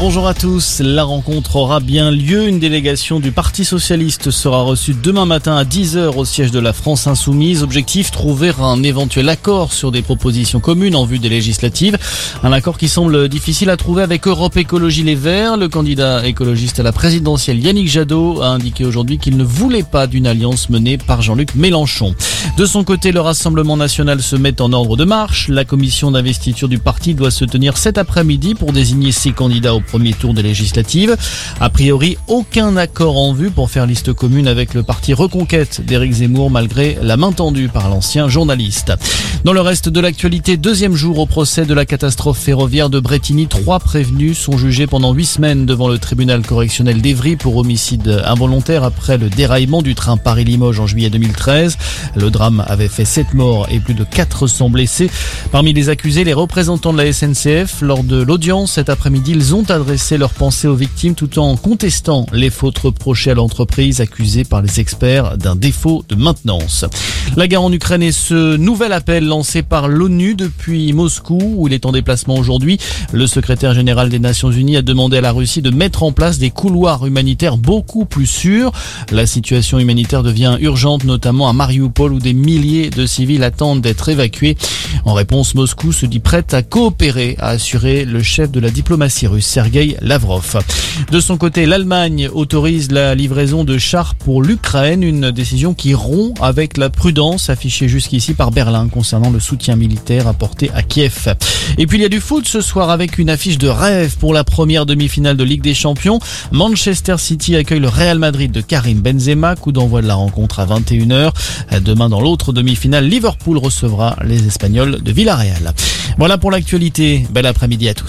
Bonjour à tous. La rencontre aura bien lieu. Une délégation du Parti Socialiste sera reçue demain matin à 10h au siège de la France Insoumise. Objectif, trouver un éventuel accord sur des propositions communes en vue des législatives. Un accord qui semble difficile à trouver avec Europe Écologie Les Verts. Le candidat écologiste à la présidentielle Yannick Jadot a indiqué aujourd'hui qu'il ne voulait pas d'une alliance menée par Jean-Luc Mélenchon. De son côté, le Rassemblement national se met en ordre de marche. La commission d'investiture du parti doit se tenir cet après-midi pour désigner ses candidats au premier tour des législatives. A priori, aucun accord en vue pour faire liste commune avec le parti Reconquête d'Éric Zemmour malgré la main tendue par l'ancien journaliste. Dans le reste de l'actualité, deuxième jour au procès de la catastrophe ferroviaire de Bretigny, trois prévenus sont jugés pendant huit semaines devant le tribunal correctionnel d'Evry pour homicide involontaire après le déraillement du train Paris-Limoges en juillet 2013. Le drame avait fait sept morts et plus de 400 blessés. Parmi les accusés, les représentants de la SNCF, lors de l'audience cet après-midi, ils ont adressé leurs pensées aux victimes tout en contestant les fautes reprochées à l'entreprise accusée par les experts d'un défaut de maintenance. La guerre en Ukraine est ce nouvel appel lancé par l'ONU depuis Moscou où il est en déplacement aujourd'hui. Le secrétaire général des Nations Unies a demandé à la Russie de mettre en place des couloirs humanitaires beaucoup plus sûrs. La situation humanitaire devient urgente notamment à Mariupol où des milliers de civils attendent d'être évacués. En réponse, Moscou se dit prête à coopérer, a assuré le chef de la diplomatie russe Sergei Lavrov. De son côté, l'Allemagne autorise la livraison de chars pour l'Ukraine, une décision qui rompt avec la prudence affichée jusqu'ici par Berlin concernant le soutien militaire apporté à Kiev. Et puis il y a du foot ce soir avec une affiche de rêve pour la première demi-finale de Ligue des Champions. Manchester City accueille le Real Madrid de Karim Benzema, coup d'envoi de la rencontre à 21h. Demain dans l'autre demi-finale, Liverpool recevra les Espagnols de Villarreal. Voilà pour l'actualité. Bel après-midi à tous.